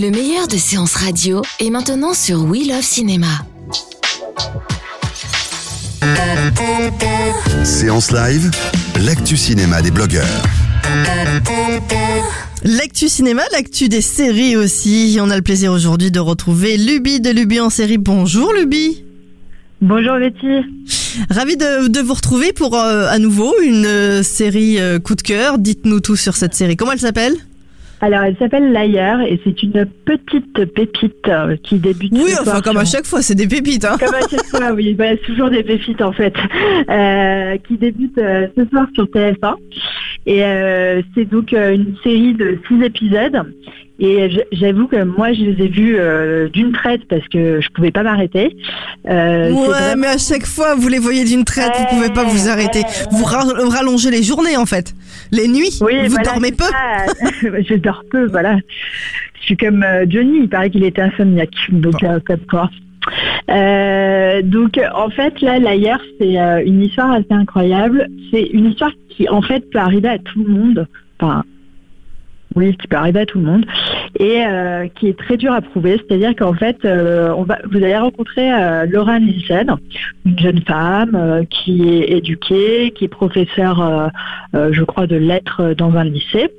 Le meilleur de séances radio est maintenant sur We Love Cinéma. Séance live, l'actu cinéma des blogueurs. L'actu cinéma, l'actu des séries aussi. On a le plaisir aujourd'hui de retrouver Luby de Luby en série. Bonjour Luby. Bonjour Betty. Ravi de, de vous retrouver pour euh, à nouveau une euh, série euh, coup de cœur. Dites-nous tout sur cette série. Comment elle s'appelle? Alors elle s'appelle L'ailleurs et c'est une petite pépite euh, qui débute. Oui, enfin comme à chaque fois, c'est des pépites. Hein. Comme à chaque fois, oui, bah, c'est toujours des pépites en fait, euh, qui débute euh, ce soir sur TF1. Et euh, c'est donc euh, une série de six épisodes. Et j'avoue que moi, je les ai vus euh, d'une traite parce que je pouvais pas m'arrêter. Euh, Ouais, vraiment- mais à chaque fois, vous les voyez d'une traite, vous pouvez pas vous arrêter. Vous ra- rallongez les journées en fait. Les nuits, Oui, vous voilà, dormez peu. je dors peu, voilà. Je suis comme euh, Johnny, il paraît qu'il était insomniaque, donc euh, comme quoi. Euh, donc en fait là l'ailleurs c'est euh, une histoire assez incroyable. C'est une histoire qui en fait peut arriver à tout le monde. Enfin oui, qui peut arriver à tout le monde et euh, qui est très dur à prouver. C'est-à-dire qu'en fait, euh, on va, vous allez rencontrer euh, Laura Nielsen, une jeune femme euh, qui est éduquée, qui est professeure, je crois, de lettres dans un lycée.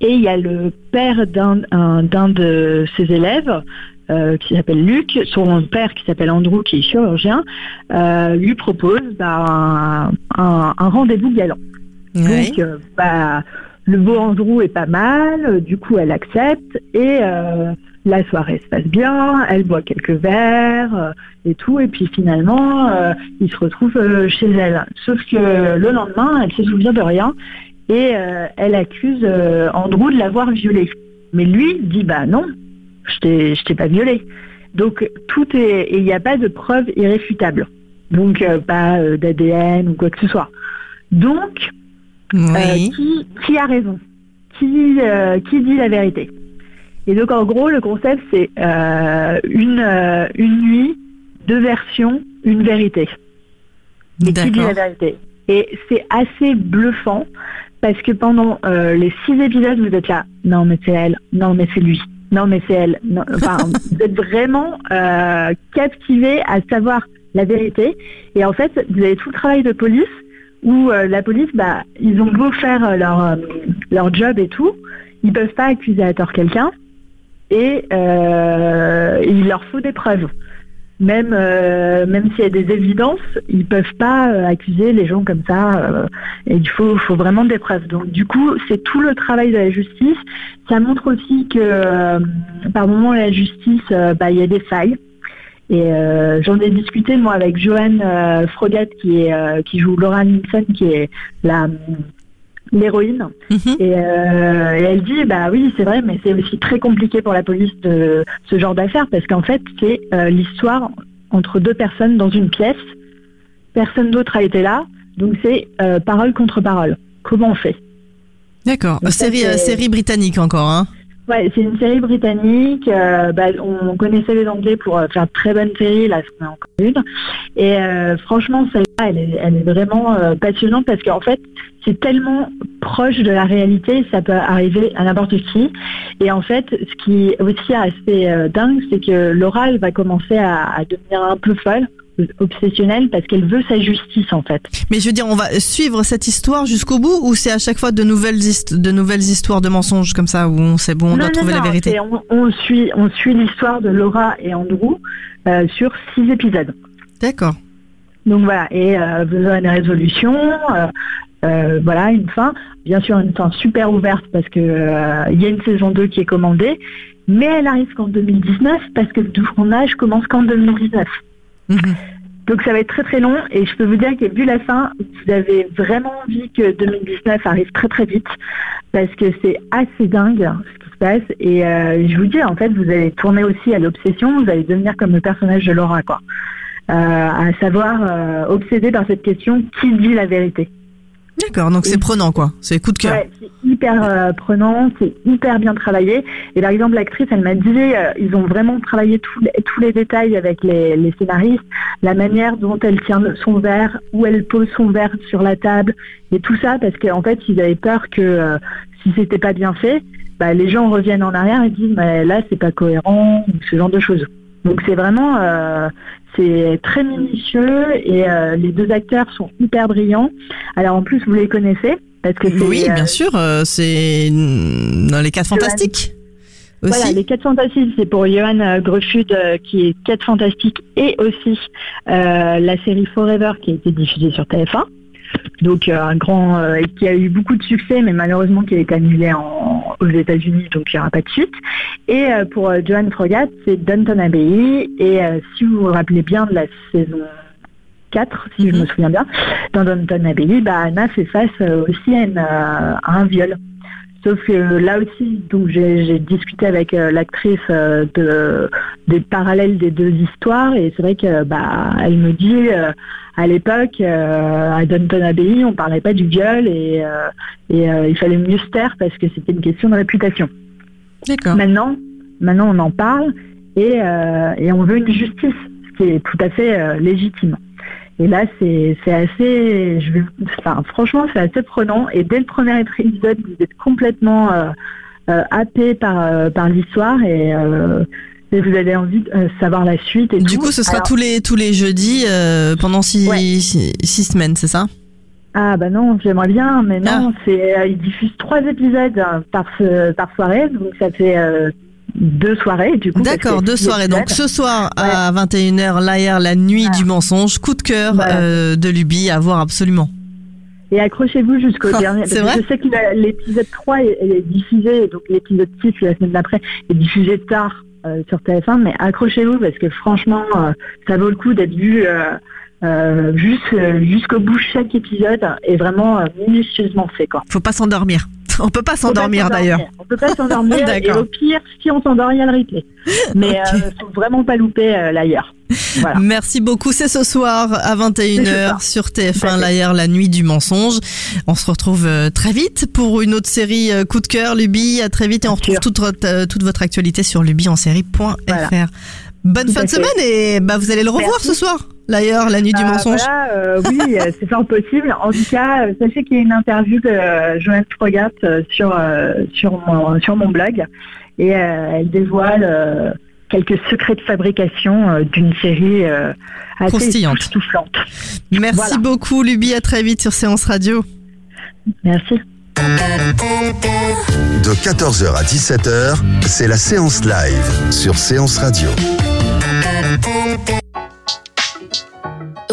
Et il y a le père d'un un- d'un de ses élèves euh, qui s'appelle Luc, son père qui s'appelle Andrew, qui est chirurgien, euh, lui propose bah, un, un- un rendez-vous galant. Donc, euh, bah, le beau Andrew est pas mal, euh, du coup, elle accepte et euh, la soirée se passe bien, elle boit quelques verres euh, et tout, et puis finalement, il se retrouve chez elle. Sauf que le lendemain, elle se souvient de rien et elle accuse Andrew de l'avoir violée. Mais lui dit bah non, je t'ai pas violée. Donc tout est et il n'y a pas de preuve irréfutable. Donc pas d'ADN ou quoi que ce soit. Donc Oui. qui, qui a raison? Qui, euh, qui dit la vérité? Et donc en gros, le concept, c'est euh, une, euh, une nuit, deux versions, une vérité. Mais qui dit la vérité? Et c'est assez bluffant parce que pendant euh, les six épisodes, vous êtes là, non mais c'est elle, non mais c'est lui, non mais c'est elle. Non, Enfin, vous êtes vraiment euh, captivé à savoir la vérité. Et en fait, vous avez tout le travail de police où euh, la police, bah, ils ont beau faire euh, leur, euh, leur job et tout, ils peuvent pas accuser à tort quelqu'un et il leur faut des preuves. Même, même s'il y a des évidences, ils peuvent pas accuser les gens comme ça. et il faut, faut vraiment des preuves. Donc du coup, c'est tout le travail de la justice. Ça montre aussi que par moment la justice, bah, il y a des failles. Et euh, j'en ai discuté moi avec Joanne euh, Frogat qui est euh, qui joue Laura Nielsen qui est la l'héroïne Mhm. et, euh, et elle dit bah oui c'est vrai mais c'est aussi très compliqué pour la police de ce genre d'affaires parce qu'en fait c'est euh, l'histoire entre deux personnes dans une pièce personne d'autre a été là donc c'est euh, parole contre parole comment on fait? D'accord. Série, série britannique encore, hein. Ouais, c'est une série britannique. euh, bah, on connaissait les Anglais pour euh, faire de très bonnes séries. Là, c'en est encore une. Et euh, franchement, celle-là, elle est, vraiment passionnante parce qu'en fait, c'est tellement proche de la réalité, ça peut arriver à n'importe qui. Et en fait, ce qui est aussi assez dingue, c'est que elle va commencer à, à devenir un peu folle, obsessionnelle, parce qu'elle veut sa justice, en fait. Mais je veux dire, on va suivre cette histoire jusqu'au bout ou c'est à chaque fois de nouvelles, de nouvelles histoires de mensonges comme ça où on sait bon, on Non, doit non, trouver non, la vérité On, on suit, on suit l'histoire de Laura et Andrew euh, sur six épisodes. D'accord. Donc voilà, et euh, vous aurez une résolution, euh, euh, voilà, une fin. Bien sûr, une fin super ouverte parce que il y a une saison 2 qui est commandée, mais elle arrive qu'en 2019 parce que le tournage commence qu'en 2019. Mhm. Donc ça va être très très long. Et je peux vous dire que vu la fin, vous avez vraiment envie que 2019 arrive très très vite. Parce que c'est assez dingue ce qui se passe. Et euh, je vous dis en fait vous allez tourner aussi à l'obsession, vous allez devenir comme le personnage de Laura quoi, euh, à savoir euh, obsédé par cette question qui dit la vérité? D'accord, donc c'est prenant quoi, c'est coup de cœur. Ouais, c'est hyper euh, prenant, c'est hyper bien travaillé. Et par exemple, l'actrice, elle m'a dit, euh, ils ont vraiment travaillé tous les, tous les détails avec les, les scénaristes, la manière dont elle tient son verre, où elle pose son verre sur la table, et tout ça, parce qu'en fait, ils avaient peur que euh, si c'était pas bien fait, bah, les gens reviennent en arrière et disent, mais là, c'est pas cohérent, ou ce genre de choses. Donc c'est vraiment, euh, c'est très minutieux et euh, les deux acteurs sont hyper brillants. Alors en plus vous les connaissez parce que c'est, Oui, euh, bien sûr, euh, c'est dans les quatre fantastiques. Aussi. Voilà, les 4 fantastiques, c'est pour Johan euh, qui est 4 fantastiques et aussi euh, la série Forever qui a été diffusée sur TF1. Donc euh, un grand euh, qui a eu beaucoup de succès, mais malheureusement qui a été annulé en, aux États-Unis, donc il n'y aura pas de suite. Et euh, pour euh, Johan Frogat, c'est Downton Abbey. Et si vous vous rappelez bien de la saison 4, si je me souviens bien, dans Downton Abbey, bah, Anna fait face aussi à, une, à un viol. Sauf que là aussi, donc j'ai discuté avec euh, l'actrice euh, de, des parallèles des deux histoires et c'est vrai que bah elle me dit euh, à l'époque à Downton Abbey on parlait pas du viol et, et il fallait mieux se taire parce que c'était une question de réputation. D'accord. Maintenant, maintenant on en parle et, et on veut une justice, ce qui est tout à fait légitime. Et là, c'est c'est assez, je vais, enfin, franchement, c'est assez prenant. Et dès le premier épisode, vous êtes complètement euh, euh, happé par euh, par l'histoire et, euh, et vous avez envie de savoir la suite. Et Du tout. coup, ce sera Alors- tous les tous les jeudis pendant six, Ouais. six, six semaines, c'est ça? Ah bah non, j'aimerais bien, mais non, c'est euh, ils diffusent trois épisodes hein, par ce- par soirée, donc ça fait deux soirées du coup. D'accord, deux soirées. Donc ce soir à 21h, l'AR, la nuit du mensonge, coup de cœur Voilà. euh, de Luby à voir absolument. Et accrochez-vous jusqu'au Ah, dernier. c'est parce que vrai je sais que l'épisode 3 est, est diffusé, donc l'épisode 6 la semaine d'après est diffusé tard euh, sur TF1, mais accrochez-vous parce que franchement, euh, ça vaut le coup d'être vu euh, euh, juste, jusqu'au bout chaque épisode est vraiment euh, minutieusement fait. Quoi. Faut pas s'endormir. On peut pas s'endormir d'ailleurs. On peut pas s'endormir et au pire, si on s'endort, il y a le replay. Mais Ok. euh, faut vraiment pas louper euh, l'ailleurs. Voilà. Merci beaucoup. C'est ce soir à C'est ce 21h soir. sur Tout à TF1 fait. l'AR, la nuit du mensonge. On se retrouve euh, très vite pour une autre série coup de cœur, Luby. À très vite et on retrouve toute votre, toute votre actualité sur lubyonsérie.fr. Voilà. Bonne Tout fin de fait. semaine et bah, vous allez le revoir Merci. ce soir. L'AR, la nuit du Euh, mensonge. voilà, euh, oui, euh, c'est fort possible. En tout cas, euh, sachez qu'il y a une interview de euh, Joanne Frogat sur, euh, sur, mon, sur mon blog et euh, elle dévoile euh, quelques secrets de fabrication euh, d'une série euh, assez Croustillante. époustouflante. Merci voilà. beaucoup, Luby. À très vite sur Séance Radio. Merci. De 14h à 17h, c'est la séance live sur Séance Radio.